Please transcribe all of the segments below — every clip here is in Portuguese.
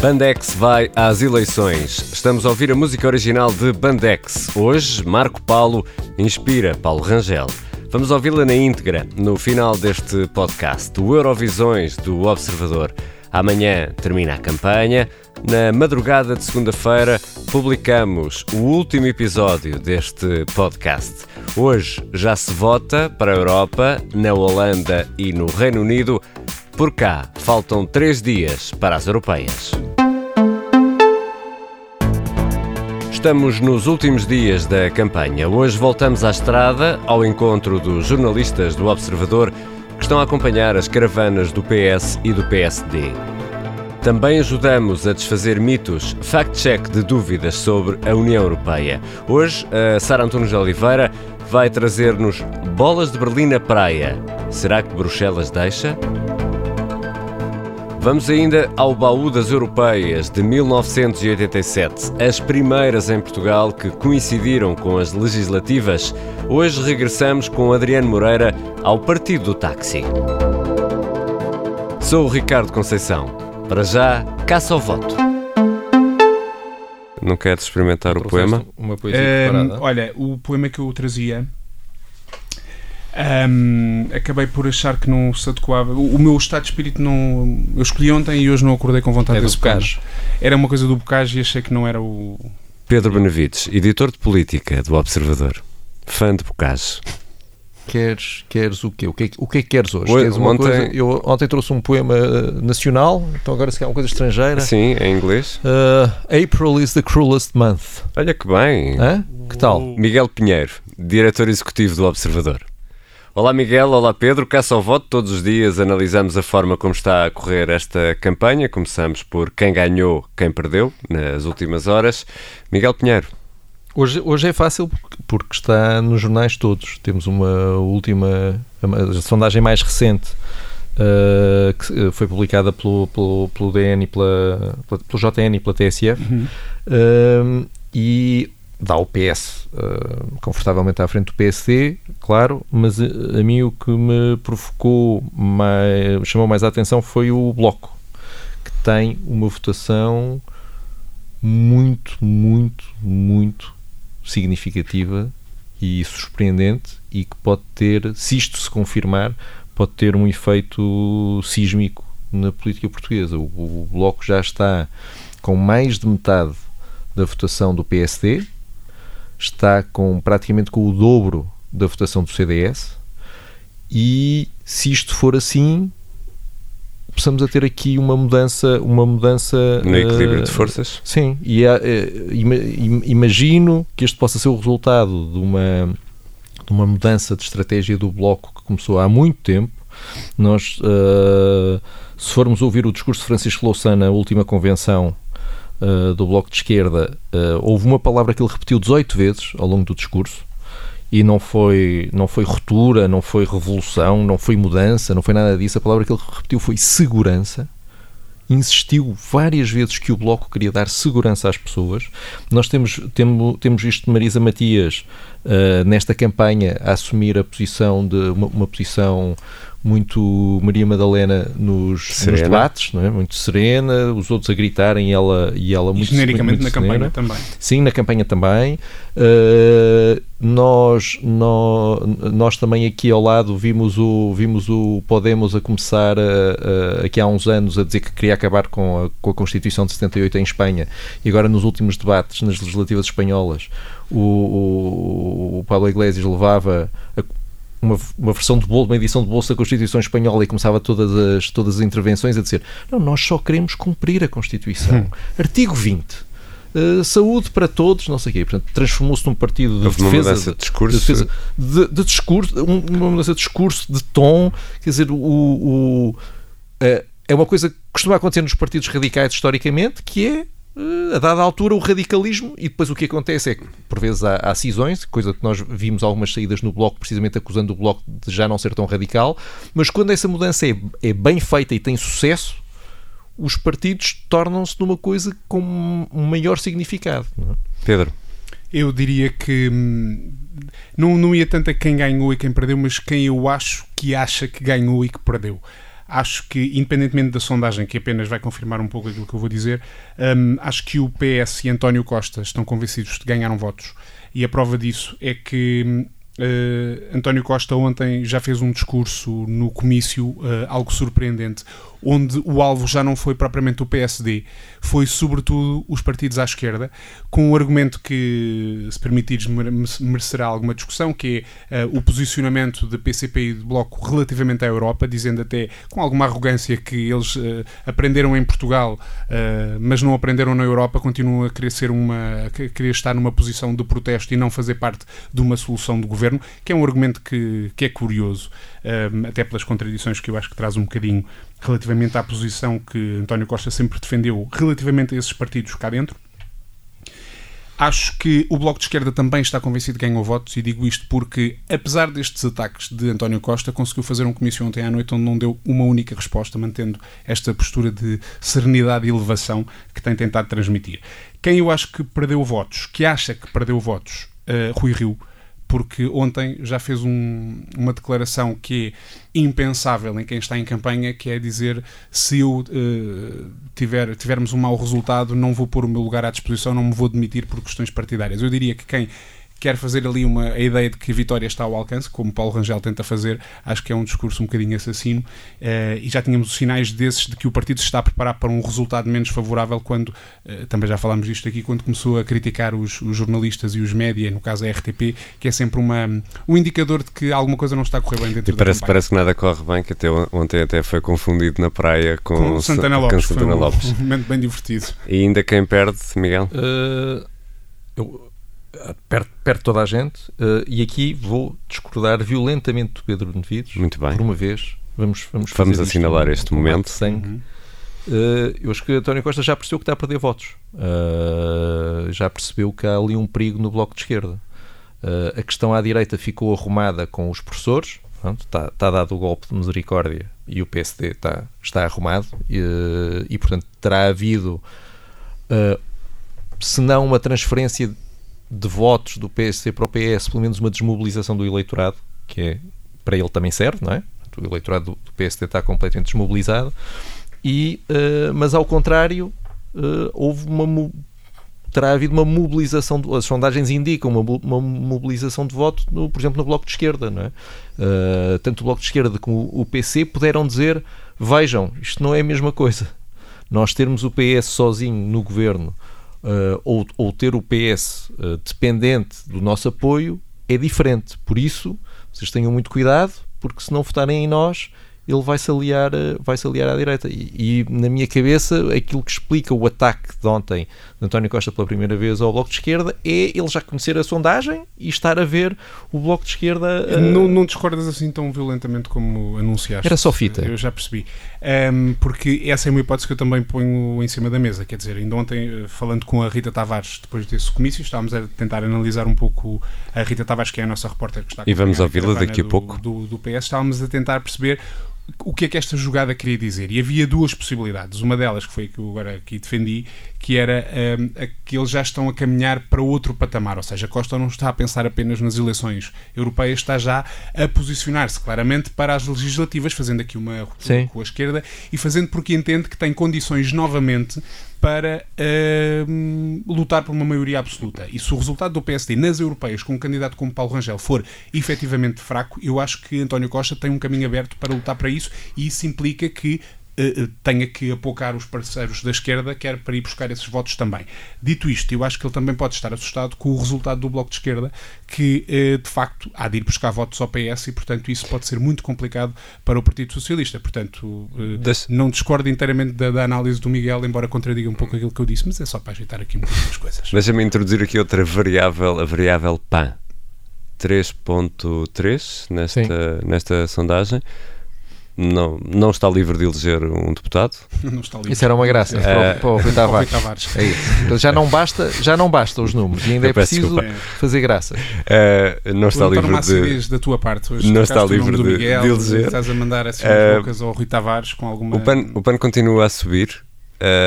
Bandex vai às eleições. Estamos a ouvir a música original de Bandex. Hoje, Marco Paulo inspira Paulo Rangel. Vamos ouvi-la na íntegra no final deste podcast, o Eurovisões do Observador. Amanhã termina a campanha. Na madrugada de segunda-feira publicamos o último episódio deste podcast. Hoje já se vota para a Europa, na Holanda e no Reino Unido. Por cá, faltam três dias para as europeias. Estamos nos últimos dias da campanha. Hoje voltamos à estrada ao encontro dos jornalistas do Observador que estão a acompanhar as caravanas do PS e do PSD. Também ajudamos a desfazer mitos, fact-check de dúvidas sobre a União Europeia. Hoje, a Sara Antunes de Oliveira vai trazer-nos bolas de Berlim na praia. Será que Bruxelas deixa? Vamos ainda ao baú das europeias de 1987, as primeiras em Portugal que coincidiram com as legislativas. Hoje regressamos com Adriano Moreira ao Partido do Táxi. Sou o Ricardo Conceição. Para já, caça ao voto. Não queres experimentar o poema? Uma poesia preparada. olha, o poema que eu trazia ahm, acabei por achar que não se adequava. O, o meu estado de espírito não. Eu escolhi ontem e hoje não acordei com vontade É poema. Bocage. Era uma coisa do Bocage e achei que não era o. Pedro Benavides, editor de política do Observador. Fã de Bocage. Queres, queres o quê? O que, é que- o que é que queres hoje? Oi, Queres uma ontem- coisa? Eu ontem trouxe um poema eh, nacional, então agora se calhar uma coisa estrangeira. Sim, em inglês. Eh, April is the cruelest month. Olha que bem. Hã? Que tal? Miguel Pinheiro, diretor executivo do Observador. Olá Miguel, olá Pedro, caça ao voto. Todos os dias analisamos a forma como está a correr esta campanha. Começamos por quem ganhou, quem perdeu nas últimas horas. Miguel Pinheiro, Hoje, hoje é fácil porque, está nos jornais todos. Temos uma última, a sondagem mais recente eh, que eh, foi publicada pelo, pelo, pelo DN e pela, pela- pelo JN e pela TSF. Um, e dá o PS uh, confortavelmente à frente do PSD, claro, mas uh, a, mim o que me provocou, mais, chamou mais a atenção foi o Bloco, que tem uma votação muito, muito, muito significativa e surpreendente e que pode ter, se isto se confirmar, pode ter um efeito sísmico na política portuguesa. O, o Bloco já está com mais de metade da votação do PSD, está com praticamente com o dobro da votação do CDS e se isto for assim possamos a ter aqui uma mudança uma mudança no equilíbrio eh, de forças. Sim, e im- imagino que este possa ser o resultado de uma, de uma mudança de estratégia do Bloco que começou há muito tempo. Nós, eh, se formos ouvir o discurso de Francisco Louçã na última convenção eh, do Bloco de Esquerda, eh, houve uma palavra que ele repetiu 18 vezes ao longo do discurso e não foi, não foi ruptura, não foi revolução, não foi mudança, não foi nada disso. A palavra que ele repetiu foi segurança insistiu várias vezes que o Bloco queria dar segurança às pessoas. Nós temos, temos, temos visto Marisa Matias uh, nesta campanha a assumir a posição de uma, uma posição muito Maria Madalena nos, nos debates, não é? muito serena, os outros a gritarem e ela, e ela E muito genericamente muito, na muito campanha serena. também. Sim, na campanha também. Uh, nós, nó- nós também aqui ao lado vimos o, vimos o Podemos a começar a, a- aqui há uns anos a dizer que queria acabar com a, com a Constituição de 78 em Espanha e agora nos últimos debates nas legislativas espanholas o, o, o Pablo Iglesias levava a- uma, uma versão de bolo, uma edição de bolsa da Constituição Espanhola e começava todas as, todas as intervenções a dizer não, nós só queremos cumprir a Constituição. Artigo 20. Uh, saúde para todos, não sei o quê. Portanto, transformou-se num partido de Houve defesa, mudança de discurso. de, defesa- de- de discurso, um- uma mudança de discurso, de tom, quer dizer, o, o- eh, é uma coisa que costuma acontecer nos partidos radicais historicamente, que é eh, a dada altura o radicalismo e depois o que acontece é que por vezes há, há cisões, coisa que nós vimos algumas saídas no bloco precisamente acusando o bloco de já não ser tão radical, mas quando essa mudança é, é bem feita e tem sucesso, os partidos tornam-se numa coisa com um maior significado. não é? Pedro, Eu diria que hum, não, não ia tanto a quem ganhou e quem perdeu, mas quem eu acho que acha que ganhou e que perdeu. Acho que, independentemente da sondagem, que apenas vai confirmar um pouco aquilo que eu vou dizer, um, acho que o PS e António Costa estão convencidos de ganharam votos. E a prova disso é que uh, António Costa ontem já fez um discurso no comício, uh, algo surpreendente, onde o alvo já não foi propriamente o PSD, foi sobretudo os partidos à esquerda, com um argumento que, se permitires, merecerá alguma discussão, que é uh, o posicionamento de PCP e de Bloco relativamente à Europa, dizendo até com alguma arrogância que eles uh, aprenderam em Portugal, uh, mas não aprenderam na Europa, continuam a querer ser uma, a querer estar numa posição de protesto e não fazer parte de uma solução do governo, que é um argumento que, que é curioso, até pelas contradições que eu acho que traz um bocadinho relativamente à posição que António Costa sempre defendeu relativamente a esses partidos cá dentro. Acho que o Bloco de Esquerda também está convencido que ganhou votos e digo isto porque, apesar destes ataques de António Costa, conseguiu fazer um comício ontem à noite onde não deu uma única resposta, mantendo esta postura de serenidade e elevação que tem tentado transmitir. Quem eu acho que perdeu votos, que acha que perdeu votos, uh, Rui Rio, porque ontem já fez um, uma declaração que é impensável em quem está em campanha, que é dizer se eu uh, tiver, tivermos um mau resultado, não vou pôr o meu lugar à disposição, não me vou demitir por questões partidárias. Eu diria que quem quer fazer ali uma, a ideia de que a vitória está ao alcance, como Paulo Rangel tenta fazer, acho que é um discurso um bocadinho assassino, uh, e já tínhamos os sinais desses de que o partido se está a preparar para um resultado menos favorável quando, uh, também já falámos disto aqui, quando começou a criticar os, os, jornalistas e os média, no caso a RTP, que é sempre uma, um indicador de que alguma coisa não está a correr bem dentro e parece, parece que nada corre bem, que até ontem até foi confundido na praia com, com Santana Lopes, com Santana foi um, Lopes. um momento bem divertido. E ainda quem perde, Miguel? Uh, eu perto, perto de toda a gente, uh, e aqui vou discordar violentamente do Pedro Benevides. Muito bem. Por uma vez, vamos Vamos, vamos assinalar isto, este momento. Sangue. Uhum. Uh, eu acho que António Costa já percebeu que está a perder votos. Uh, já percebeu que há ali um perigo no bloco de esquerda. a questão à direita ficou arrumada com os professores. Pronto, está, está dado o golpe de misericórdia e o PSD está, está arrumado. E, e portanto, terá havido, se não uma transferência de votos do PSD para o PS, pelo menos uma desmobilização do eleitorado, que é para ele também serve, não é? O eleitorado do PSD está completamente desmobilizado. E, uh, mas ao contrário, uh, houve uma terá havido uma mobilização, de, as sondagens indicam uma, uma mobilização de voto, no, por exemplo, no Bloco de Esquerda. Não é? Uh, tanto o Bloco de Esquerda como o PC puderam dizer: vejam, isto não é a mesma coisa. Nós termos o PS sozinho no governo uh, ou, ou, ter o PS uh, eh, dependente do nosso apoio é diferente. Por isso, vocês tenham muito cuidado, porque se não votarem em nós, ele vai se aliar, eh, vai -se aliar à direita. E, e, na minha cabeça, aquilo que explica o ataque de ontem de António Costa pela primeira vez ao Bloco de Esquerda é ele já conhecer a sondagem e estar a ver o Bloco de Esquerda. Uh... Não, não discordas assim tão violentamente como anunciaste. Era só fita. Eu já percebi. Um, porque essa é uma hipótese que eu também ponho em cima da mesa. Quer dizer, ainda ontem, falando com a Rita Tavares, depois desse comício, estávamos a tentar analisar um pouco a Rita Tavares, que é a nossa repórter que está E vamos ouvi-la daqui a pouco. Do, do PS, estávamos a tentar perceber o que é que esta jogada queria dizer? E havia duas possibilidades. Uma delas, que foi a que eu agora aqui defendi, que era um, que eles já estão a caminhar para outro patamar. Ou seja, Costa não está a pensar apenas nas eleições europeias, está já a posicionar-se claramente para as legislativas, fazendo aqui uma ruptura com a esquerda e fazendo porque entende que tem condições novamente para uh, lutar por uma maioria absoluta. E se o resultado do PSD nas europeias com um candidato como Paulo Rangel for efetivamente fraco, eu acho que António Costa tem um caminho aberto para lutar para isso e isso implica que tenha que apocar os parceiros da esquerda, quer para ir buscar esses votos também. Dito isto, eu acho que ele também pode estar assustado com o resultado do Bloco de Esquerda, que uh, de facto há de ir buscar votos ao PS e, portanto, isso pode ser muito complicado para o Partido Socialista. Portanto, não discordo inteiramente da, da, análise do Miguel, embora contradiga um pouco aquilo que eu disse, mas é só para ajeitar aqui um pouco as coisas. Deixa-me introduzir aqui outra variável, a variável PAN. 3.3 nesta, nesta sondagem não, não está livre de eleger um deputado. Não está livre. Isso era uma graça é, para, para o Rui Tavares. Tavares. É isso. já não basta, já não basta os números e ainda é preciso desculpa. fazer graça. Uh, não está livre de da tua parte hoje. Não está livre de, Miguel, de eleger. Estás a mandar assim uh, bocas ao Rui Tavares com alguma O PAN, o PAN continua a subir.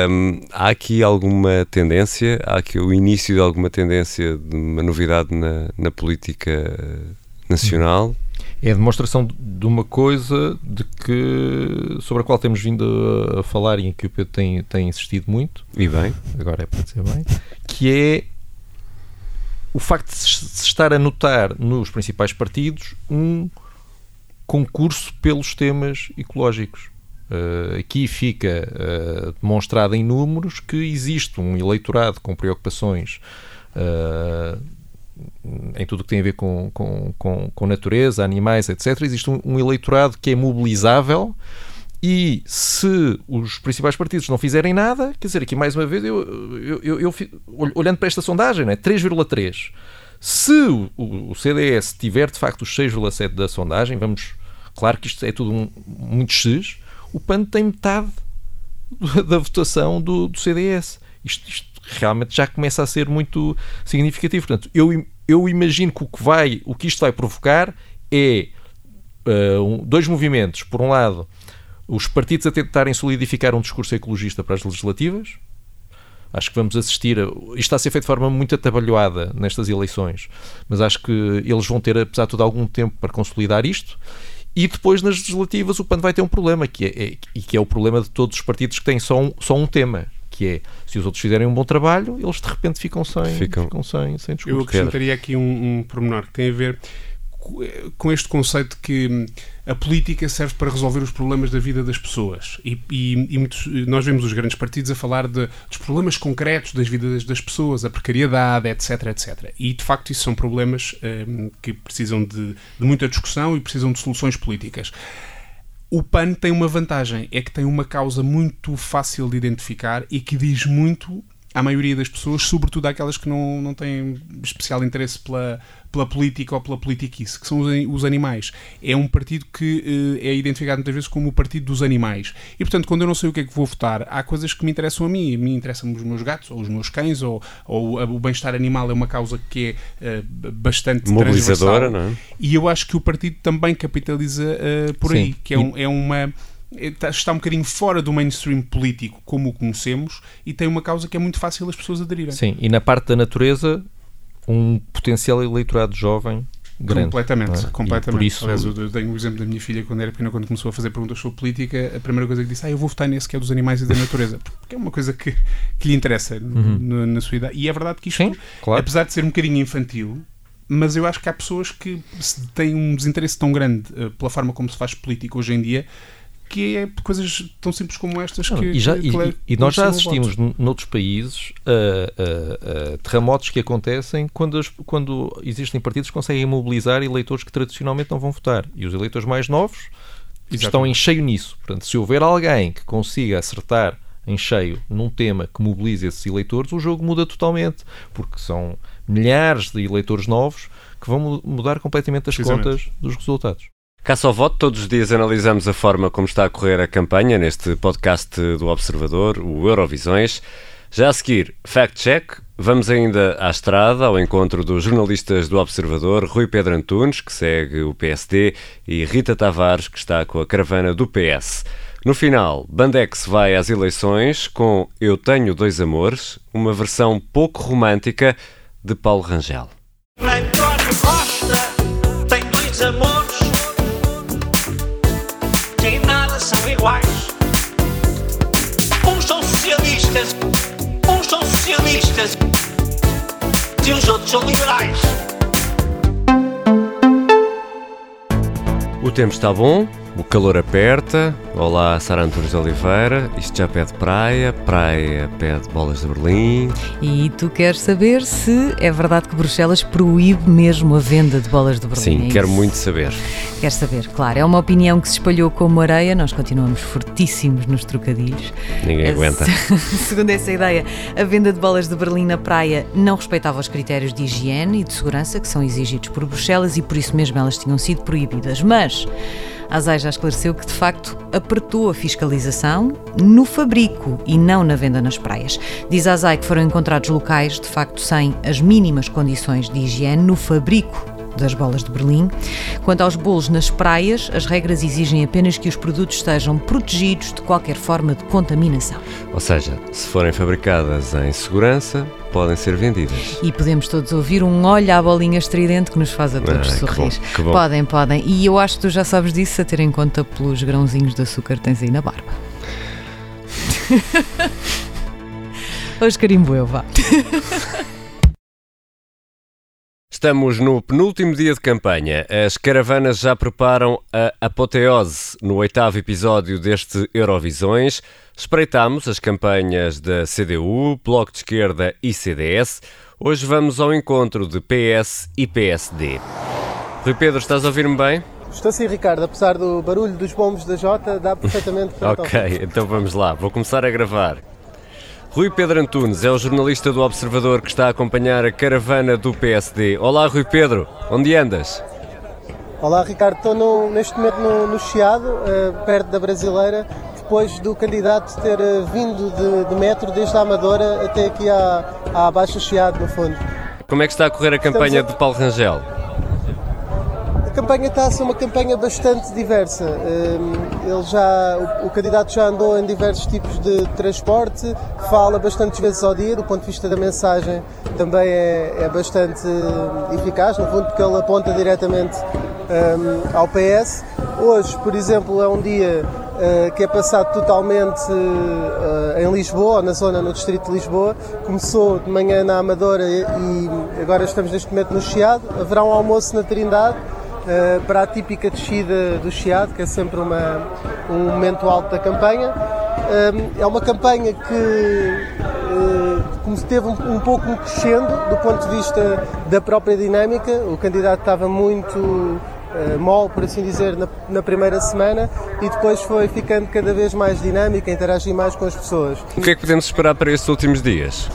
Um, há aqui alguma tendência, há aqui o início de alguma tendência de uma novidade na, na política nacional. É a demonstração de uma coisa de que, sobre a qual temos vindo a falar e em que o Pedro tem, tem insistido muito. E bem. Agora é para dizer bem. Que é o facto de se estar a notar nos principais partidos um concurso pelos temas ecológicos. Uh, aqui fica uh, demonstrado em números que existe um eleitorado com preocupações uh, em tudo o que tem a ver com, com, com, com natureza, animais, etc. Existe um, um, eleitorado que é mobilizável e se os principais partidos não fizerem nada, quer dizer, aqui mais uma vez, eu, eu, eu, eu olhando para esta sondagem, né, 3,3. Se o, o, CDS tiver de facto os 6,7 da sondagem, vamos, claro que isto é tudo um, muito X, o PAN tem metade da votação do, do CDS. Isto, isto, realmente já começa a ser muito significativo. Portanto, eu, eu imagino que o que, vai, o que isto vai provocar é uh, dois movimentos. Por um lado, os partidos a tentarem solidificar um discurso ecologista para as legislativas. Acho que vamos assistir. A, isto está a ser feito de forma muito atabalhoada nestas eleições, mas acho que eles vão ter, apesar de tudo, algum tempo para consolidar isto. E depois nas legislativas o PAN vai ter um problema, que é, é, e que é o problema de todos os partidos que têm só um, só um tema, que é se os outros fizerem um bom trabalho, eles de repente ficam sem, ficam. ficam sem, sem discurso. Eu acrescentaria aqui um, um pormenor que tem a ver com este conceito que hum, a política serve para resolver os problemas da vida das pessoas. E, e, e muitos, nós vemos os grandes partidos a falar de, dos problemas concretos das vidas das pessoas, a precariedade, etc, etc. E, de facto, isso são problemas hum, que precisam de, de muita discussão e precisam de soluções políticas. O PAN tem uma vantagem, é que tem uma causa muito fácil de identificar e que diz muito à maioria das pessoas, sobretudo àquelas que não, não têm especial interesse pela, pela política ou pela politiquice, que são os, os animais. É um partido que uh, é identificado muitas vezes como o partido dos animais. E, portanto, quando eu não sei o que é que vou votar, há coisas que me interessam a mim. A mim interessam os meus gatos, ou os meus cães, ou, ou o bem-estar animal é uma causa que é uh, bastante mobilizadora, não é? E eu acho que o partido também capitaliza uh, por Sim. aí, que é, um, é uma Tá, está um bocadinho fora do mainstream político como o conhecemos e tem uma causa que é muito fácil as pessoas aderirem. Sim, e na parte da natureza, um potencial eleitorado jovem grande. Completamente, é? completamente. por isso... Aliás, eu tenho o exemplo da minha filha quando era pequena, quando começou a fazer perguntas sobre política, a primeira coisa que disse, ah, eu vou votar nesse que é dos animais e da natureza, porque é uma coisa que, que lhe interessa uhum. na, na sua idade. E é verdade que isto, Sim, claro. apesar de ser um bocadinho infantil, mas eu acho que há pessoas que têm um desinteresse tão grande uh, pela forma como se faz política hoje em dia que é coisas tão simples como estas que. E, já, que, e, e nós já assistimos noutros países a, a, a, terremotos que acontecem quando, as, quando existem partidos que conseguem mobilizar eleitores que tradicionalmente não vão votar. E os eleitores mais novos Exatamente. estão em cheio nisso. Portanto, se houver alguém que consiga acertar em cheio num tema que mobilize esses eleitores, o jogo muda totalmente, porque são milhares de eleitores novos que vão mudar completamente as contas dos resultados. Caça ao voto, todos os dias analisamos a forma como está a correr a campanha neste podcast do Observador, o Eurovisões. Já a seguir, Fact Check, vamos ainda à estrada, ao encontro dos jornalistas do Observador, Rui Pedro Antunes, que segue o PSD, e Rita Tavares, que está com a caravana do PS. No final, Bandex vai às eleições com Eu Tenho Dois Amores, uma versão pouco romântica de Paulo Rangel. António Uns são socialistas, uns são socialistas e os outros são liberais. O tempo está bom, o calor aperta. Olá, Sara Antunes de Oliveira. Isto já pede praia, praia pede bolas de Berlim. E tu queres saber se é verdade que Bruxelas proíbe mesmo a venda de bolas de Berlim? Sim, é quero isso? muito saber. Quer saber, claro. É uma opinião que se espalhou como areia. Nós continuamos fortíssimos nos trocadilhos. Ninguém aguenta. Segundo essa ideia, a venda de bolas de Berlim na praia não respeitava os critérios de higiene e de segurança que são exigidos por Bruxelas e por isso mesmo elas tinham sido proibidas. Mas a ASAI já esclareceu que, de facto, apertou a fiscalização no fabrico e não na venda nas praias. Diz a ASAI que foram encontrados locais, de facto, sem as mínimas condições de higiene no fabrico das bolas de Berlim. Quanto aos bolos nas praias, as regras exigem apenas que os produtos estejam protegidos de qualquer forma de contaminação. Ou seja, se forem fabricadas em segurança, podem ser vendidas. E podemos todos ouvir um olho à bolinha estridente que nos faz a todos Ah, que sorrir. bom, que bom. Podem, podem. E eu acho que tu já sabes disso, a ter em conta pelos grãozinhos de açúcar que tens aí na barba. Hoje carimbo eu, vá. Estamos no penúltimo dia de campanha. As caravanas já preparam a apoteose no oitavo episódio deste Eurovisões. Espreitamos as campanhas da CDU, Bloco de Esquerda e CDS. Hoje vamos ao encontro de PS e PSD. Rui Pedro, estás a ouvir-me bem? Estou sim, Ricardo, apesar do barulho dos bombos da Jota, dá perfeitamente para Ok, então vamos lá, vou começar a gravar. Rui Pedro Antunes é o jornalista do Observador que está a acompanhar a caravana do PSD. Olá, Rui Pedro, onde andas? Olá, Ricardo, estou no- neste momento no, no Chiado, eh, perto da Brasileira, depois do candidato ter eh, vindo de, de metro desde a Amadora até aqui à, à Baixa Chiado, no fundo. Como é que está a correr a campanha de Paulo Rangel? Campanha está a ser uma campanha bastante diversa. Hum, Ele já, o, o candidato já andou em diversos tipos de transporte, fala bastantes vezes ao dia, do ponto de vista da mensagem também é, é bastante hum, eficaz, no fundo, porque ele aponta diretamente hum, ao PS. Hoje, por exemplo, é um dia eh, que é passado totalmente eh, em Lisboa, na zona, no distrito de Lisboa. Começou de manhã na Amadora e e agora estamos neste momento no Chiado. Haverá um almoço na Trindade. Uh, para a típica descida do Chiado, que é sempre uma, um momento alto da campanha. Um, é uma campanha que uh, como um, um pouco crescendo do ponto de vista da própria dinâmica. O candidato estava muito uh, mole, por assim dizer, na, na primeira semana e depois foi ficando cada vez mais dinâmica, interagir mais com as pessoas. O que é que podemos esperar para estes últimos dias?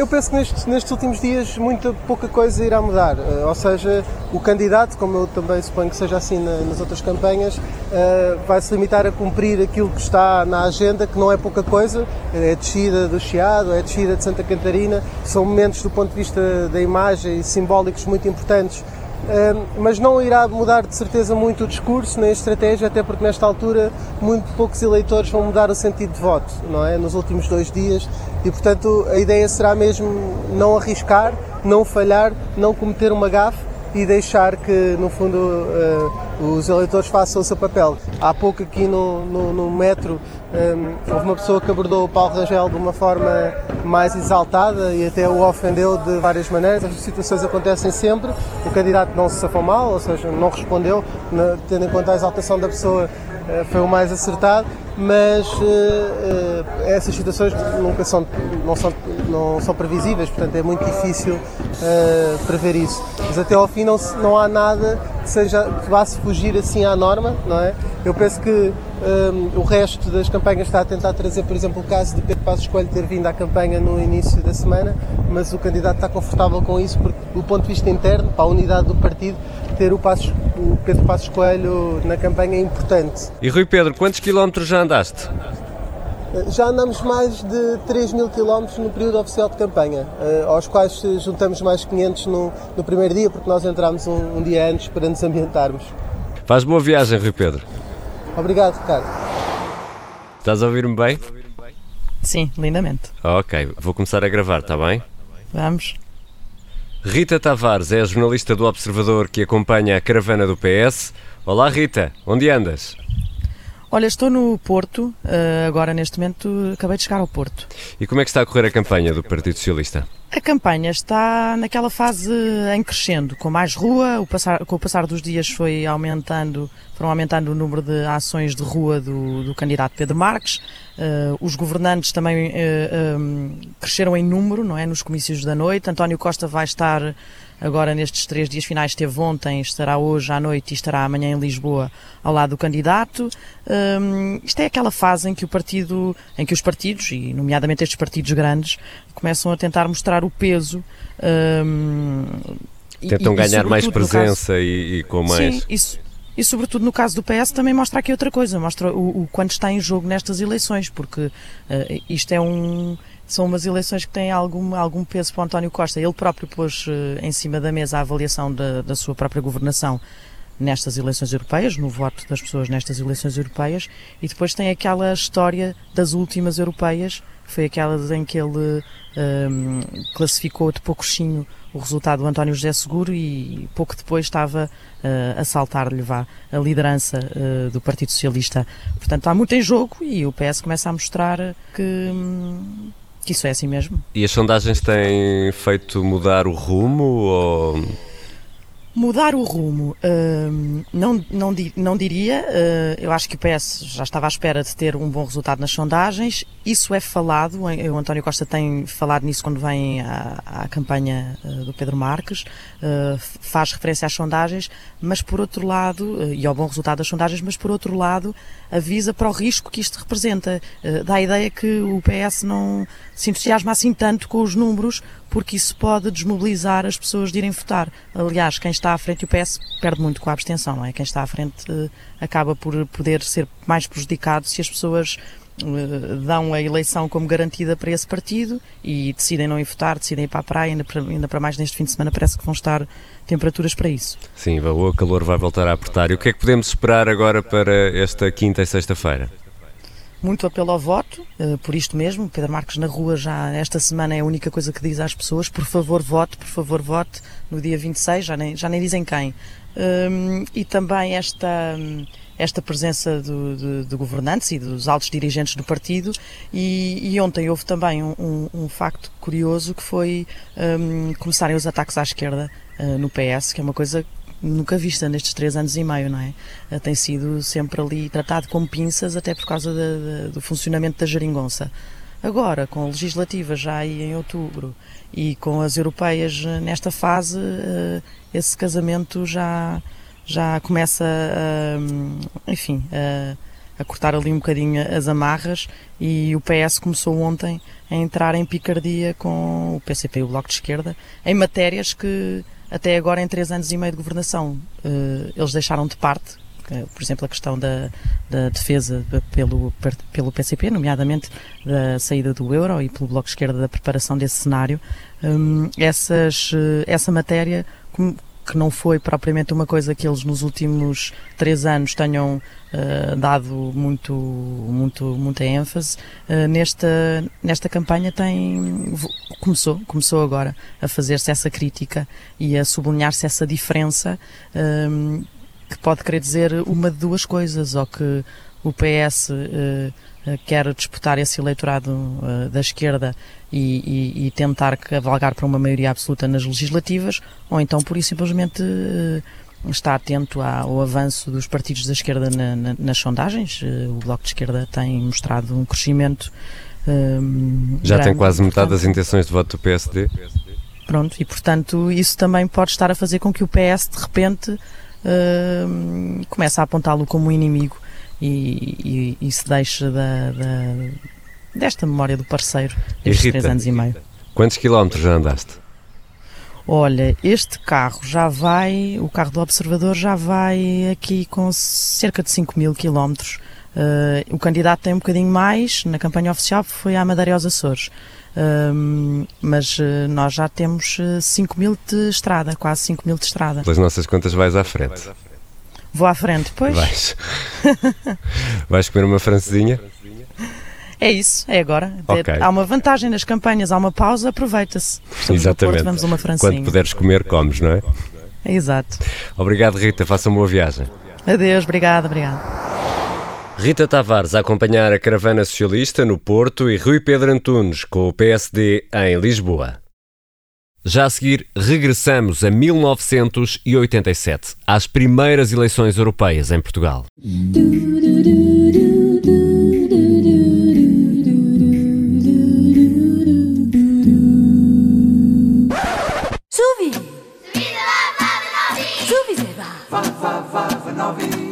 Eu penso que nestes, nestes últimos dias muita pouca coisa irá mudar. Eh, ou seja, o candidato, como eu também suponho que seja assim na- nas outras campanhas, eh, vai se limitar a cumprir aquilo que está na agenda, que não é pouca coisa. É a descida do Chiado, é a descida de Santa Catarina. São momentos do ponto de vista da imagem simbólicos muito importantes. Eh, mas não irá mudar de certeza muito o discurso nem a estratégia, até porque nesta altura muito poucos eleitores vão mudar o sentido de voto, não é? Nos últimos dois dias e portanto a ideia será mesmo não arriscar, não falhar, não cometer uma gafe e deixar que no fundo eh, os eleitores façam o seu papel. Há pouco aqui no, no, no metro eh, houve uma pessoa que abordou o Paulo Rangel de uma forma mais exaltada e até o ofendeu de várias maneiras. Estas situações acontecem sempre. O candidato não se safou mal, ou seja, não respondeu, tendo em conta a exaltação da pessoa, eh, foi o mais acertado, mas eh, eh, essas situações nunca são, não, são, não são previsíveis, portanto é muito difícil eh, prever isso. Mas até ao fim não, se- não há nada que, seja, que vá-se fugir assim à norma, não é? Eu penso que eh, o resto das campanhas está a tentar trazer, por exemplo, o caso de Pedro Passos Coelho ter vindo à campanha no início da semana, mas o candidato está confortável com isso porque, do ponto de vista interno, para a unidade do partido, ter o, Passos, o Pedro Passos Coelho na campanha é importante. E Rui Pedro, quantos quilómetros já andaste? Já andamos mais de 3 mil quilómetros no período oficial de campanha, eh, aos quais eh, juntamos mais 500 no, no primeiro dia, porque nós entramos um, um dia antes para nos ambientarmos. Faz boa viagem, Rui Pedro. Obrigado, Ricardo. Estás a ouvir-me bem? Sim, lindamente. Ok, vou começar a gravar, está bem? Vamos. Rita Tavares é a jornalista do Observador que acompanha a caravana do PS. Olá Rita, onde andas? Olha, estou no Porto, eh, agora neste momento acabei de chegar ao Porto. E como é que está a correr a campanha do Partido Socialista? A campanha está naquela fase em crescendo, com mais rua, o passar- com o passar dos dias foi aumentando, foram aumentando o número de ações de rua do, do candidato Pedro Marques. Eh, os governantes também eh, em, cresceram em número, não é, nos comícios da noite. António Costa vai estar agora nestes três dias finais, esteve ontem, estará hoje à noite e estará amanhã em Lisboa ao lado do candidato. Hum, isto é aquela fase em que o partido, em que os partidos, e nomeadamente estes partidos grandes, começam a tentar mostrar o peso. e- Tentam e- e ganhar mais sobretudo no caso- presença e, e com mais. Sim, isso. E sobretudo no caso do PS também mostra aqui outra coisa, mostra o, o quanto está em jogo nestas eleições, porque eh, isto é um são umas eleições que têm algum, algum peso para o António Costa. Ele próprio pôs uh, em cima da mesa a avaliação da, da sua própria governação nestas eleições europeias, no voto das pessoas nestas eleições europeias, e depois tem aquela história das últimas europeias, foi aquela em que ele um, classificou de poucozinho o resultado do António José Seguro e pouco depois estava uh, a saltar-lhe a liderança uh, do Partido Socialista. Portanto, há muito em jogo e o PS começa a mostrar que, um, que isso é assim mesmo. E as sondagens têm feito mudar o rumo ou Mudar o rumo, uh, não, não, não diria. Uh, eu acho que o PS já estava à espera de ter um bom resultado nas sondagens. Isso é falado. O António Costa tem falado nisso quando vem à, à campanha uh, do Pedro Marques. Ah, faz referência às sondagens, mas por outro lado, e ao bom resultado das sondagens, mas por outro lado, avisa para o risco que isto representa. dá a ideia que o PS não se entusiasma assim tanto com os números, porque isso pode desmobilizar as pessoas de irem votar. Aliás, quem está à frente, o PS perde muito com a abstenção, não é? Quem está à frente acaba por poder ser mais prejudicado se as pessoas dão a eleição como garantida para esse partido e decidem não ir votar, decidem ir para a praia, ainda para, ainda para mais neste fim de semana parece que vão estar temperaturas para isso. Sim, o calor vai voltar a apertar. E o que é que podemos esperar agora para esta quinta e sexta-feira? muito apelo ao voto, uh, por isto mesmo. Pedro Marques na rua já esta semana é a única coisa que diz às pessoas: por favor, vote, por favor, vote no dia 26, já nem, já nem dizem quem. Um, e também esta, esta presença do, de, de, governantes e dos altos dirigentes do partido. E, e ontem houve também um, um, um, facto curioso que foi um, começarem os ataques à esquerda uh, no PS, que é uma coisa nunca vista nestes três anos e meio, não é? Eh, tem sido sempre ali tratado com pinças, até por causa de, de, do funcionamento da geringonça. Agora, com a legislativa já aí em outubro e com as europeias eh, nesta fase, eh, esse casamento já, já começa a, enfim, a, a cortar ali um bocadinho as amarras e o PS começou ontem a entrar em picardia com o PCP e o Bloco de Esquerda em matérias que até agora, em três anos e meio de governação, uh, eles deixaram de parte, uh, por exemplo, a questão da, da defesa pelo, pelo PCP, nomeadamente da saída do euro e pelo Bloco de Esquerda da preparação desse cenário. Um, essas, uh, essa matéria, que não foi propriamente uma coisa que eles nos últimos três anos tenham uh, dado muito, muito, muita ênfase, uh, nesta, nesta campanha tem, começou, começou agora a fazer-se essa crítica e a sublinhar-se essa diferença um, que pode querer dizer uma de duas coisas, ou que o PS uh, eh, quer disputar esse eleitorado da esquerda e, e, e, tentar cavalgar para uma maioria absoluta nas legislativas, ou então, por isso, simplesmente uh, está atento ao avanço dos partidos da esquerda na, na, nas sondagens. Uh, o Bloco de Esquerda tem mostrado um crescimento. Já grande, tem quase metade portanto, das intenções de voto do PSD. Pronto, e portanto, isso também pode estar a fazer com que o PS, de repente, comece a apontá-lo como um inimigo e, e, e se deixe da, da, desta memória do parceiro destes Rita, três anos e meio. Quantos quilómetros já andaste? Olha, este carro já vai, o carro do observador já vai aqui com cerca de 5 mil quilómetros. Uh, o candidato tem um bocadinho mais, na campanha oficial foi à Madeira e aos Açores. Uh, mas uh, nós já temos 5 mil de estrada, quase 5 mil de estrada. Pelas nossas contas vais à frente. Vou à frente, pois. Vais. Vais comer uma francesinha? É isso, é agora. Okay. Há uma vantagem nas campanhas, há uma pausa, aproveita-se. Exatamente. Porto, vamos uma Quando puderes comer, comes, não é? Exato. Obrigado, Rita. Faça uma boa viagem. Adeus, obrigado, obrigado. Rita Tavares a acompanhar a caravana socialista no Porto e Rui Pedro Antunes com o PSD em Lisboa. Já a seguir, regressamos a 1987, às primeiras eleições europeias em Portugal. Zuvi!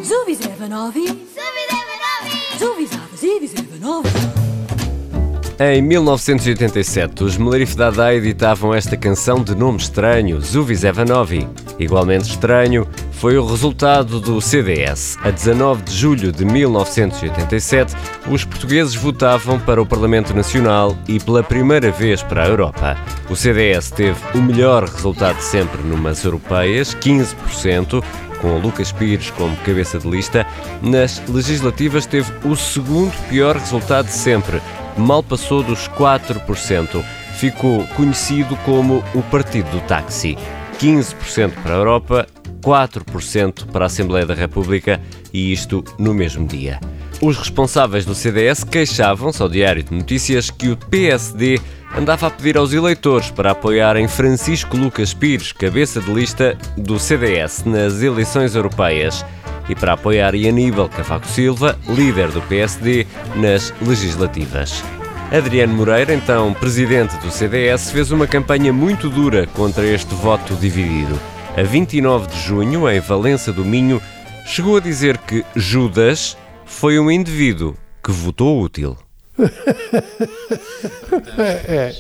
Zuvis Evanovi. Zuvis Zuvi Zuvis Avas, Evis Evanovi. Em 1987, os Melerifdade editavam esta canção de nome estranho, Zuvis Evanovi. Igualmente estranho foi o resultado do CDS. A 19 de julho de 1987, os portugueses votavam para o Parlamento Nacional e pela primeira vez para a Europa. O CDS teve o melhor resultado sempre numas europeias, 15%, com Lucas Pires como cabeça de lista. Nas legislativas teve o segundo pior resultado sempre, mal passou dos 4%. Ficou conhecido como o Partido do Táxi. 15% para a Europa, 4% para a Assembleia da República e isto no mesmo dia. Os responsáveis do CDS queixavam-se ao Diário de Notícias que o PSD andava a pedir aos eleitores para apoiarem Francisco Lucas Pires, cabeça de lista do CDS nas eleições europeias, e para apoiar Aníbal Cavaco Silva, líder do PSD, nas legislativas. Adriano Moreira, então presidente do CDS, fez uma campanha muito dura contra este voto dividido. A 29 de junho, em Valença do Minho, chegou a dizer que Judas foi um indivíduo que votou útil. é,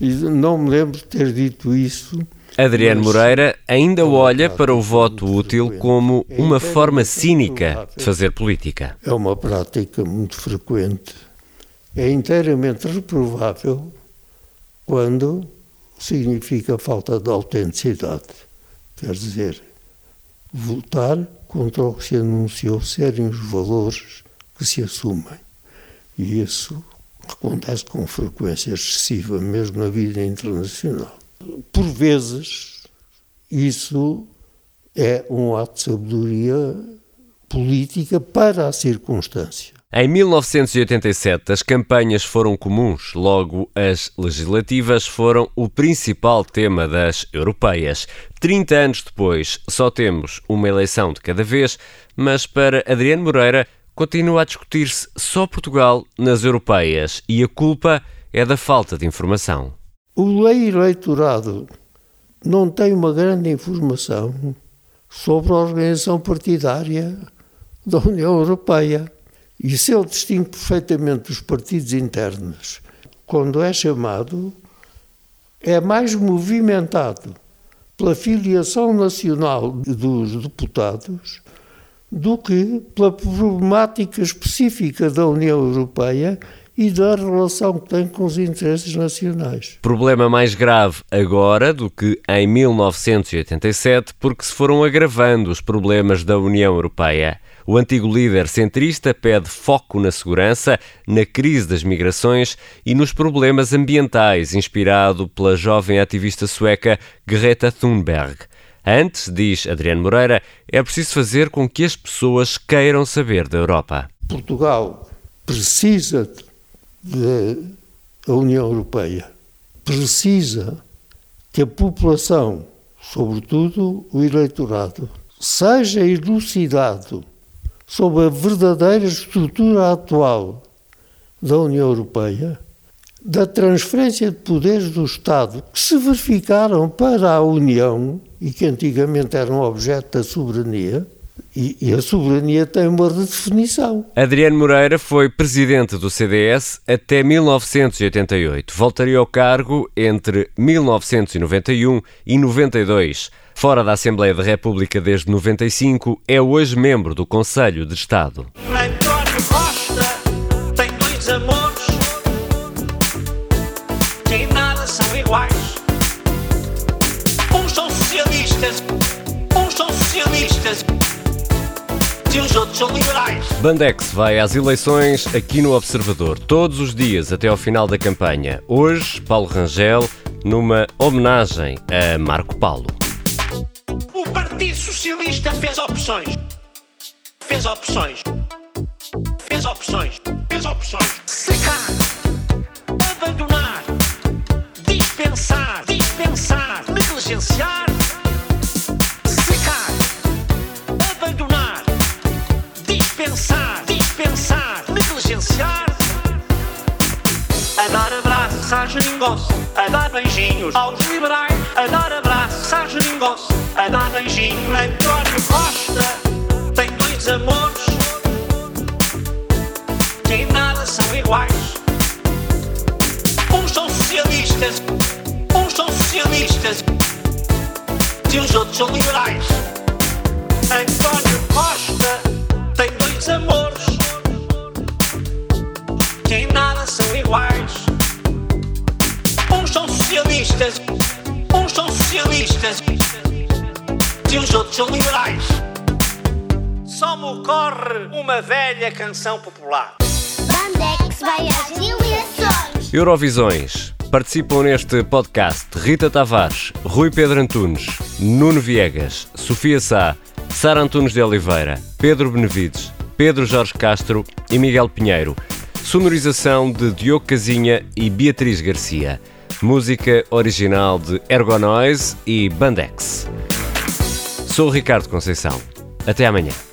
não me lembro de ter dito isso. Adriano Moreira ainda olha para o voto útil como uma forma cínica de fazer política. É uma prática muito frequente é inteiramente reprovável quando significa falta de autenticidade. Quer dizer, votar contra o que se anunciou serem os valores que se assumem. E isso acontece com frequência excessiva, mesmo na vida internacional. Por vezes, isso é um ato de sabedoria política para a circunstância. Em 1987, as campanhas foram comuns, logo as legislativas foram o principal tema das europeias. 30 anos depois, só temos uma eleição de cada vez, mas para Adriano Moreira, continua a discutir-se só Portugal nas europeias e a culpa é da falta de informação. O eleitorado não tem uma grande informação sobre a organização partidária da União Europeia. E se ele distingue perfeitamente os partidos internos, quando é chamado, é mais movimentado pela filiação nacional dos deputados do que pela problemática específica da União Europeia e da relação que tem com os interesses nacionais. Problema mais grave agora do que em 1987, porque se foram agravando os problemas da União Europeia. O antigo líder centrista pede foco na segurança, na crise das migrações e nos problemas ambientais, inspirado pela jovem ativista sueca Greta Thunberg. Antes, diz Adriano Moreira, é preciso fazer com que as pessoas queiram saber da Europa. Portugal precisa da União Europeia, precisa que a população, sobretudo o eleitorado, seja elucidado sobre a verdadeira estrutura atual da União Europeia, da transferência de poderes do Estado que se verificaram para a União e que antigamente eram objeto da soberania, e, e, a soberania tem uma redefinição. Adriano Moreira foi presidente do CDS até 1988. Voltaria ao cargo entre 1991 e 92. Fora da Assembleia da República desde 95, é hoje membro do Conselho de Estado. E os outros são liberais. Bandex vai às eleições aqui no Observador, todos os dias até ao final da campanha. Hoje, Paulo Rangel, numa homenagem a Marco Paulo. Partido Socialista fez opções. Fez opções. Fez opções. Fez opções. Secar. Abandonar. Dispensar. Dispensar. Negligenciar. A dar abraços à geringonça. A dar beijinhos aos liberais. A dar abraços à geringonça a dar beijinho António Costa tem dois amores que nada são iguais. Uns são socialistas, uns são socialistas Se os outros são liberais. António Costa tem dois amores iguais. Uns são socialistas, uns são socialistas e os outros são liberais. Só me ocorre uma velha canção popular. Bandex vai às eleições. Eurovisões. Participam neste podcast Rita Tavares, Rui Pedro Antunes, Nuno Viegas, Sofia Sá, Sara Antunes de Oliveira, Pedro Benevides, Pedro Jorge Castro e Miguel Pinheiro. Sonorização de Diogo Casinha e Beatriz Garcia. Música original de Ergonoise e Bandex. Sou o Ricardo Conceição. Até amanhã.